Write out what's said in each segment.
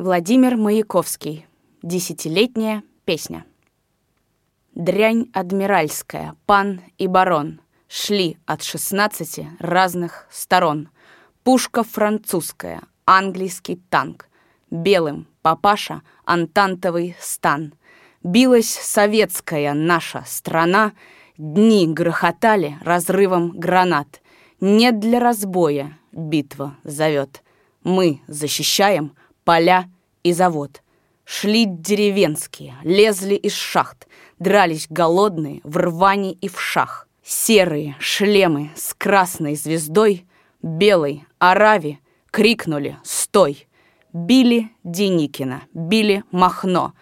Владимир Маяковский. Десятилетняя песня. Дрянь адмиральская, пан и барон Шли от шестнадцати разных сторон. Пушка французская, английский танк. Белым папаша антантовый стан. Билась советская наша страна, Дни грохотали разрывом гранат. Не для разбоя битва зовет. Мы защищаем поля и завод. Шли деревенские, лезли из шахт, дрались голодные в рване и в шах. Серые шлемы с красной звездой, белой Арави крикнули «Стой!» Били Деникина, били Махно,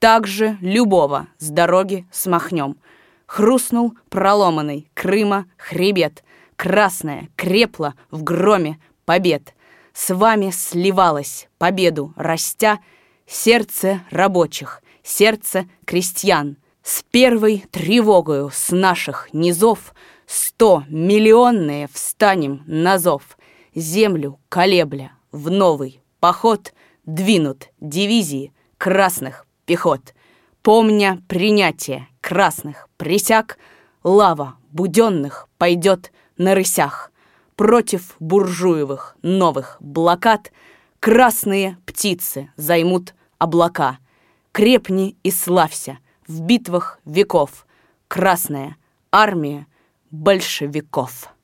также любого с дороги смахнем. Хрустнул проломанный Крыма хребет, красная крепла в громе побед. С вами сливалась победу растя сердце рабочих, сердце крестьян. С первой тревогою с наших низов Сто миллионные встанем на зов, Землю колебля в новый поход Двинут дивизии красных пехот. Помня принятие красных присяг, Лава буденных пойдет на рысях. Против буржуевых новых блокад Красные птицы займут облака. Крепни и славься в битвах веков. Красная армия большевиков.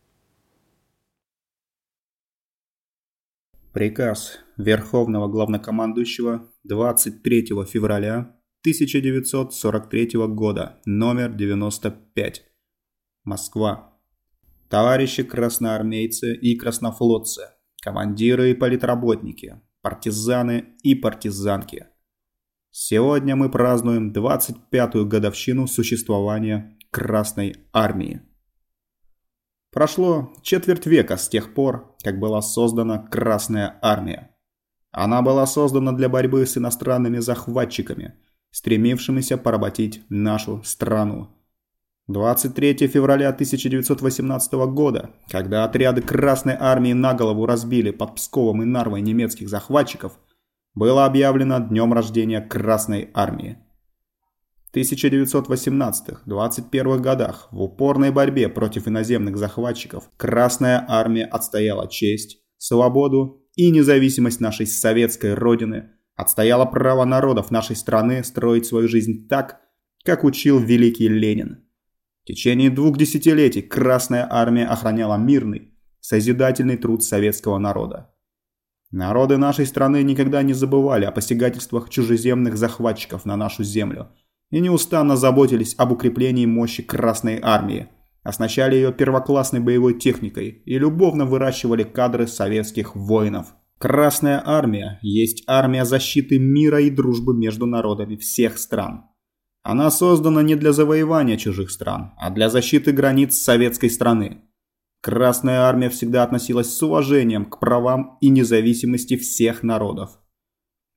Приказ Верховного Главнокомандующего 23 февраля 1943 года, номер 95. Москва. Товарищи красноармейцы и краснофлотцы, командиры и политработники, партизаны и партизанки. Сегодня мы празднуем 25-ю годовщину существования Красной Армии. Прошло четверть века с тех пор, как была создана Красная Армия. Она была создана для борьбы с иностранными захватчиками, стремившимися поработить нашу страну. 23 февраля 1918 года, когда отряды Красной Армии на голову разбили под Псковом и Нарвой немецких захватчиков, было объявлено днем рождения Красной Армии. 1918-21 годах в упорной борьбе против иноземных захватчиков Красная Армия отстояла честь, свободу и независимость нашей советской Родины, отстояла право народов нашей страны строить свою жизнь так, как учил великий Ленин. В течение двух десятилетий Красная Армия охраняла мирный, созидательный труд советского народа. Народы нашей страны никогда не забывали о посягательствах чужеземных захватчиков на нашу землю – и неустанно заботились об укреплении мощи Красной Армии, оснащали ее первоклассной боевой техникой и любовно выращивали кадры советских воинов. Красная Армия есть армия защиты мира и дружбы между народами всех стран. Она создана не для завоевания чужих стран, а для защиты границ советской страны. Красная Армия всегда относилась с уважением к правам и независимости всех народов.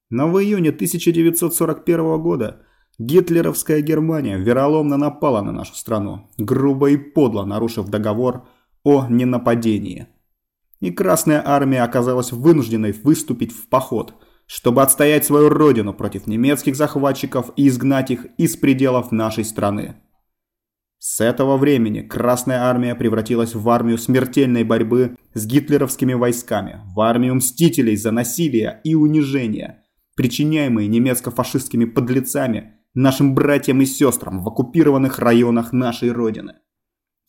Но в июне 1941 года Гитлеровская Германия вероломно напала на нашу страну, грубо и подло нарушив договор о ненападении. И Красная Армия оказалась вынужденной выступить в поход, чтобы отстоять свою родину против немецких захватчиков и изгнать их из пределов нашей страны. С этого времени Красная Армия превратилась в армию смертельной борьбы с гитлеровскими войсками, в армию мстителей за насилие и унижение, причиняемые немецко-фашистскими подлецами нашим братьям и сестрам в оккупированных районах нашей Родины.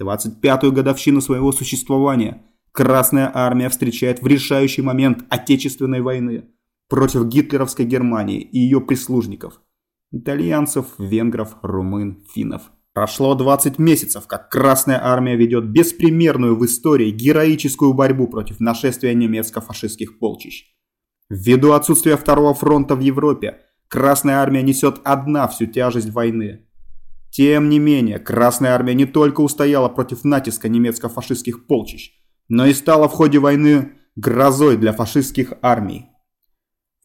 25-ю годовщину своего существования Красная Армия встречает в решающий момент Отечественной войны против гитлеровской Германии и ее прислужников – итальянцев, венгров, румын, финнов. Прошло 20 месяцев, как Красная Армия ведет беспримерную в истории героическую борьбу против нашествия немецко-фашистских полчищ. Ввиду отсутствия Второго фронта в Европе – Красная армия несет одна всю тяжесть войны. Тем не менее, Красная армия не только устояла против натиска немецко-фашистских полчищ, но и стала в ходе войны грозой для фашистских армий.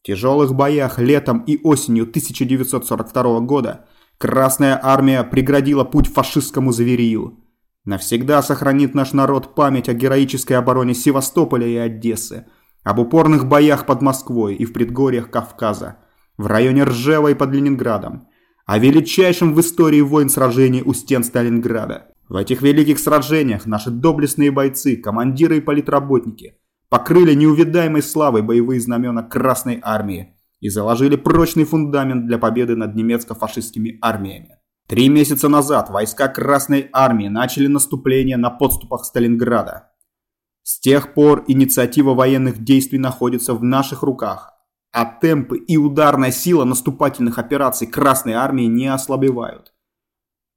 В тяжелых боях летом и осенью 1942 года Красная армия преградила путь фашистскому зверию. Навсегда сохранит наш народ память о героической обороне Севастополя и Одессы, об упорных боях под Москвой и в предгорьях Кавказа, в районе Ржева и под Ленинградом, о величайшем в истории войн сражении у стен Сталинграда. В этих великих сражениях наши доблестные бойцы, командиры и политработники покрыли неувидаемой славой боевые знамена Красной Армии и заложили прочный фундамент для победы над немецко-фашистскими армиями. Три месяца назад войска Красной Армии начали наступление на подступах Сталинграда. С тех пор инициатива военных действий находится в наших руках, а темпы и ударная сила наступательных операций Красной Армии не ослабевают.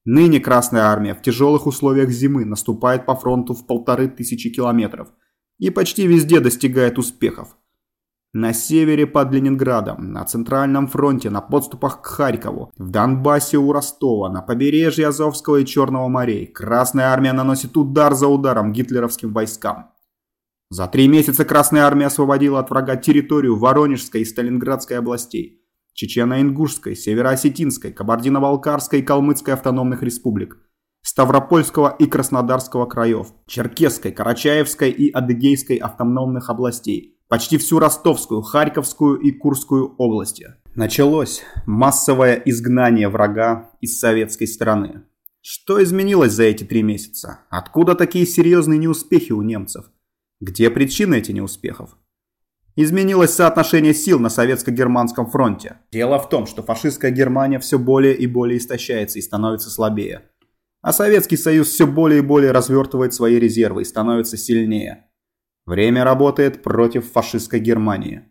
Ныне Красная Армия в тяжелых условиях зимы наступает по фронту в полторы тысячи километров и почти везде достигает успехов. На севере под Ленинградом, на Центральном фронте, на подступах к Харькову, в Донбассе у Ростова, на побережье Азовского и Черного морей Красная Армия наносит удар за ударом гитлеровским войскам. За три месяца Красная Армия освободила от врага территорию Воронежской и Сталинградской областей, Чечено-Ингушской, Северо-Осетинской, Кабардино-Балкарской и Калмыцкой автономных республик, Ставропольского и Краснодарского краев, Черкесской, Карачаевской и Адыгейской автономных областей, почти всю Ростовскую, Харьковскую и Курскую области. Началось массовое изгнание врага из советской страны. Что изменилось за эти три месяца? Откуда такие серьезные неуспехи у немцев? Где причины этих неуспехов? Изменилось соотношение сил на советско-германском фронте. Дело в том, что фашистская Германия все более и более истощается и становится слабее. А Советский Союз все более и более развертывает свои резервы и становится сильнее. Время работает против фашистской Германии.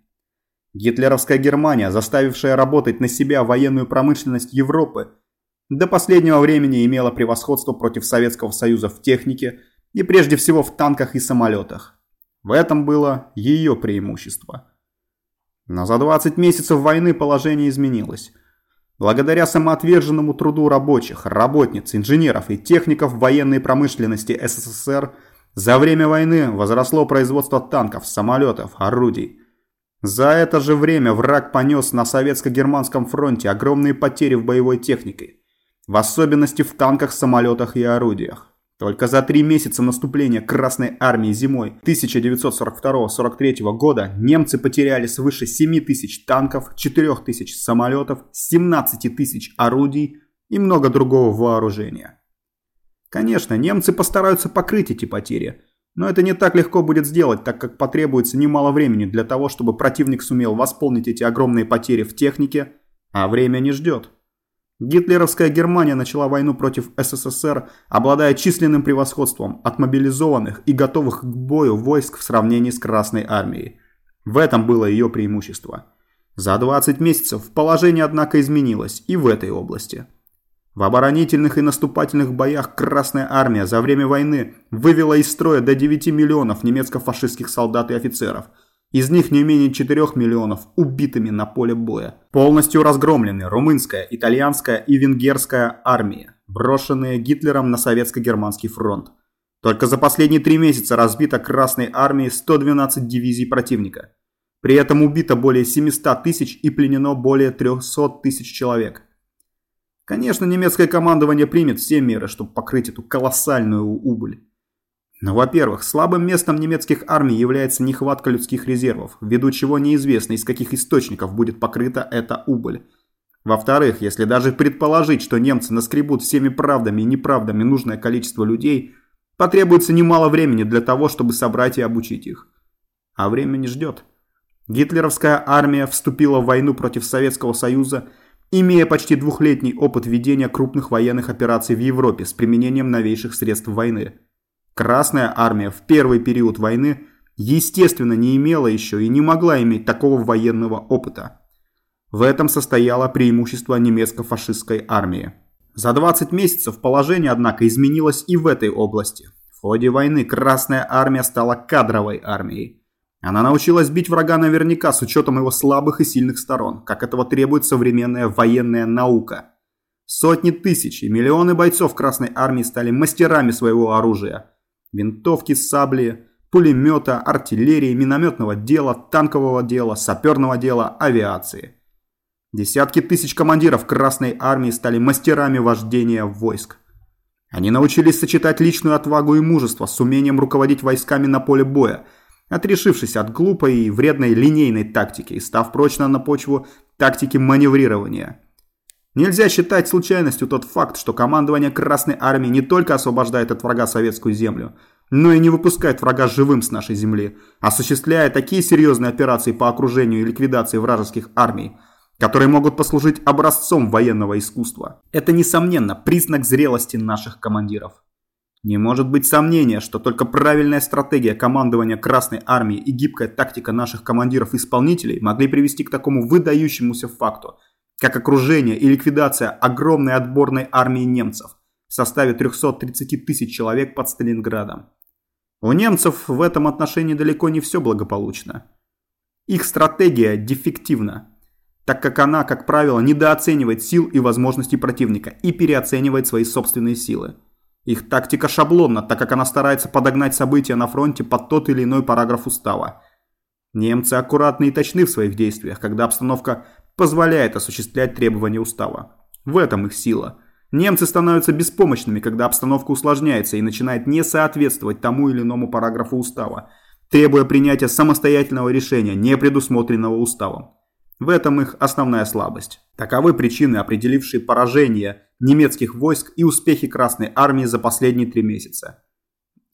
Гитлеровская Германия, заставившая работать на себя военную промышленность Европы, до последнего времени имела превосходство против Советского Союза в технике и прежде всего в танках и самолетах. В этом было ее преимущество. Но за 20 месяцев войны положение изменилось. Благодаря самоотверженному труду рабочих, работниц, инженеров и техников военной промышленности СССР за время войны возросло производство танков, самолетов, орудий. За это же время враг понес на советско-германском фронте огромные потери в боевой технике, в особенности в танках, самолетах и орудиях. Только за три месяца наступления Красной Армии зимой 1942-43 года немцы потеряли свыше 7 тысяч танков, 4 тысяч самолетов, 17 тысяч орудий и много другого вооружения. Конечно, немцы постараются покрыть эти потери, но это не так легко будет сделать, так как потребуется немало времени для того, чтобы противник сумел восполнить эти огромные потери в технике, а время не ждет. Гитлеровская Германия начала войну против СССР, обладая численным превосходством от мобилизованных и готовых к бою войск в сравнении с Красной Армией. В этом было ее преимущество. За 20 месяцев положение, однако, изменилось и в этой области. В оборонительных и наступательных боях Красная Армия за время войны вывела из строя до 9 миллионов немецко-фашистских солдат и офицеров – из них не менее 4 миллионов убитыми на поле боя. Полностью разгромлены румынская, итальянская и венгерская армии, брошенные Гитлером на советско-германский фронт. Только за последние три месяца разбито Красной армией 112 дивизий противника. При этом убито более 700 тысяч и пленено более 300 тысяч человек. Конечно, немецкое командование примет все меры, чтобы покрыть эту колоссальную убыль. Но, во-первых, слабым местом немецких армий является нехватка людских резервов, ввиду чего неизвестно, из каких источников будет покрыта эта убыль. Во-вторых, если даже предположить, что немцы наскребут всеми правдами и неправдами нужное количество людей, потребуется немало времени для того, чтобы собрать и обучить их. А время не ждет. Гитлеровская армия вступила в войну против Советского Союза, имея почти двухлетний опыт ведения крупных военных операций в Европе с применением новейших средств войны. Красная армия в первый период войны, естественно, не имела еще и не могла иметь такого военного опыта. В этом состояло преимущество немецко-фашистской армии. За 20 месяцев положение, однако, изменилось и в этой области. В ходе войны Красная армия стала кадровой армией. Она научилась бить врага наверняка с учетом его слабых и сильных сторон, как этого требует современная военная наука. Сотни тысяч и миллионы бойцов Красной армии стали мастерами своего оружия – Винтовки, сабли, пулемета, артиллерии, минометного дела, танкового дела, саперного дела, авиации. Десятки тысяч командиров Красной Армии стали мастерами вождения войск. Они научились сочетать личную отвагу и мужество с умением руководить войсками на поле боя, отрешившись от глупой и вредной линейной тактики и став прочно на почву тактики маневрирования. Нельзя считать случайностью тот факт, что командование Красной Армии не только освобождает от врага советскую землю, но и не выпускает врага живым с нашей земли, осуществляя такие серьезные операции по окружению и ликвидации вражеских армий, которые могут послужить образцом военного искусства. Это, несомненно, признак зрелости наших командиров. Не может быть сомнения, что только правильная стратегия командования Красной Армии и гибкая тактика наших командиров-исполнителей могли привести к такому выдающемуся факту, как окружение и ликвидация огромной отборной армии немцев в составе 330 тысяч человек под Сталинградом. У немцев в этом отношении далеко не все благополучно. Их стратегия дефективна, так как она, как правило, недооценивает сил и возможностей противника и переоценивает свои собственные силы. Их тактика шаблонна, так как она старается подогнать события на фронте под тот или иной параграф устава. Немцы аккуратны и точны в своих действиях, когда обстановка позволяет осуществлять требования устава. В этом их сила. Немцы становятся беспомощными, когда обстановка усложняется и начинает не соответствовать тому или иному параграфу устава, требуя принятия самостоятельного решения, не предусмотренного уставом. В этом их основная слабость. Таковы причины, определившие поражение немецких войск и успехи Красной Армии за последние три месяца.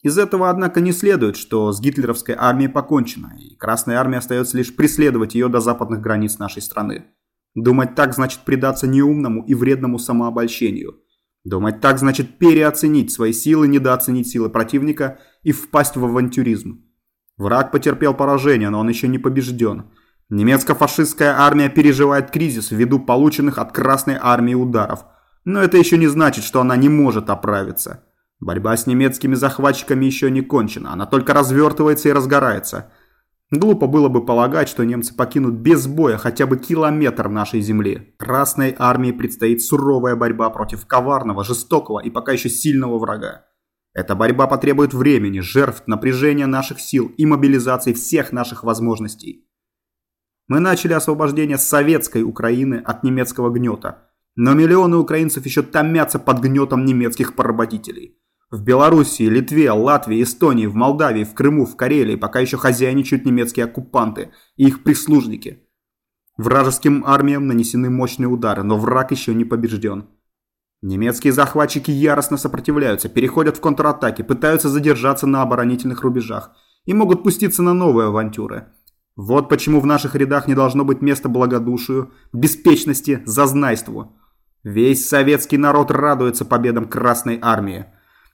Из этого, однако, не следует, что с гитлеровской армией покончено, и Красная Армия остается лишь преследовать ее до западных границ нашей страны. Думать так значит предаться неумному и вредному самообольщению. Думать так значит переоценить свои силы, недооценить силы противника и впасть в авантюризм. Враг потерпел поражение, но он еще не побежден – Немецко-фашистская армия переживает кризис ввиду полученных от Красной армии ударов. Но это еще не значит, что она не может оправиться. Борьба с немецкими захватчиками еще не кончена, она только развертывается и разгорается. Глупо было бы полагать, что немцы покинут без боя хотя бы километр нашей земли. Красной армии предстоит суровая борьба против коварного, жестокого и пока еще сильного врага. Эта борьба потребует времени, жертв, напряжения наших сил и мобилизации всех наших возможностей. Мы начали освобождение советской Украины от немецкого гнета. Но миллионы украинцев еще томятся под гнетом немецких поработителей. В Белоруссии, Литве, Латвии, Эстонии, в Молдавии, в Крыму, в Карелии пока еще хозяйничают немецкие оккупанты и их прислужники. Вражеским армиям нанесены мощные удары, но враг еще не побежден. Немецкие захватчики яростно сопротивляются, переходят в контратаки, пытаются задержаться на оборонительных рубежах и могут пуститься на новые авантюры – вот почему в наших рядах не должно быть места благодушию, беспечности, зазнайству. Весь советский народ радуется победам Красной Армии.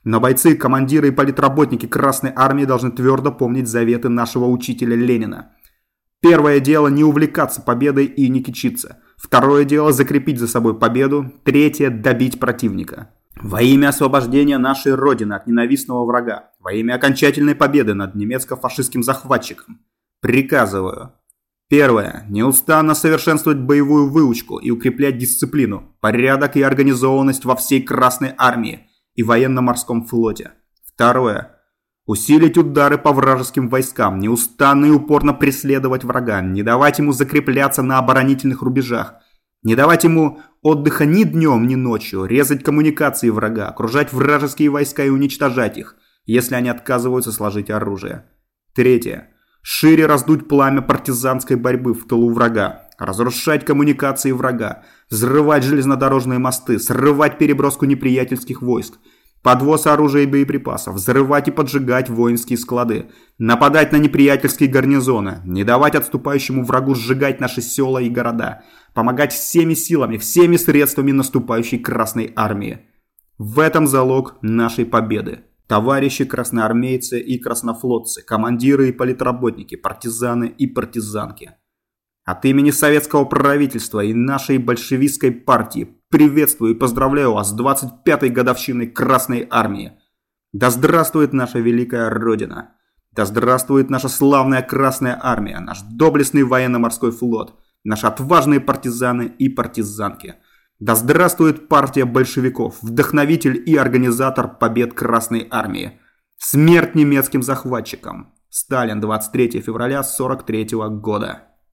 Но бойцы, командиры и политработники Красной Армии должны твердо помнить заветы нашего учителя Ленина. Первое дело не увлекаться победой и не кичиться. Второе дело закрепить за собой победу. Третье – добить противника. Во имя освобождения нашей Родины от ненавистного врага. Во имя окончательной победы над немецко-фашистским захватчиком. Приказываю. Первое. Неустанно совершенствовать боевую выучку и укреплять дисциплину, порядок и организованность во всей Красной Армии и военно-морском флоте. Второе. Усилить удары по вражеским войскам, неустанно и упорно преследовать врага, не давать ему закрепляться на оборонительных рубежах, не давать ему отдыха ни днем, ни ночью, резать коммуникации врага, окружать вражеские войска и уничтожать их, если они отказываются сложить оружие. Третье шире раздуть пламя партизанской борьбы в тылу врага, разрушать коммуникации врага, взрывать железнодорожные мосты, срывать переброску неприятельских войск, подвоз оружия и боеприпасов, взрывать и поджигать воинские склады, нападать на неприятельские гарнизоны, не давать отступающему врагу сжигать наши села и города, помогать всеми силами, всеми средствами наступающей Красной Армии. В этом залог нашей победы. Товарищи красноармейцы и краснофлотцы, командиры и политработники, партизаны и партизанки. От имени советского правительства и нашей большевистской партии приветствую и поздравляю вас с 25-й годовщиной Красной Армии. Да здравствует наша великая Родина! Да здравствует наша славная Красная Армия, наш доблестный военно-морской флот, наши отважные партизаны и партизанки – да здравствует партия большевиков, вдохновитель и организатор побед Красной Армии. Смерть немецким захватчикам. Сталин, 23 февраля 43 года.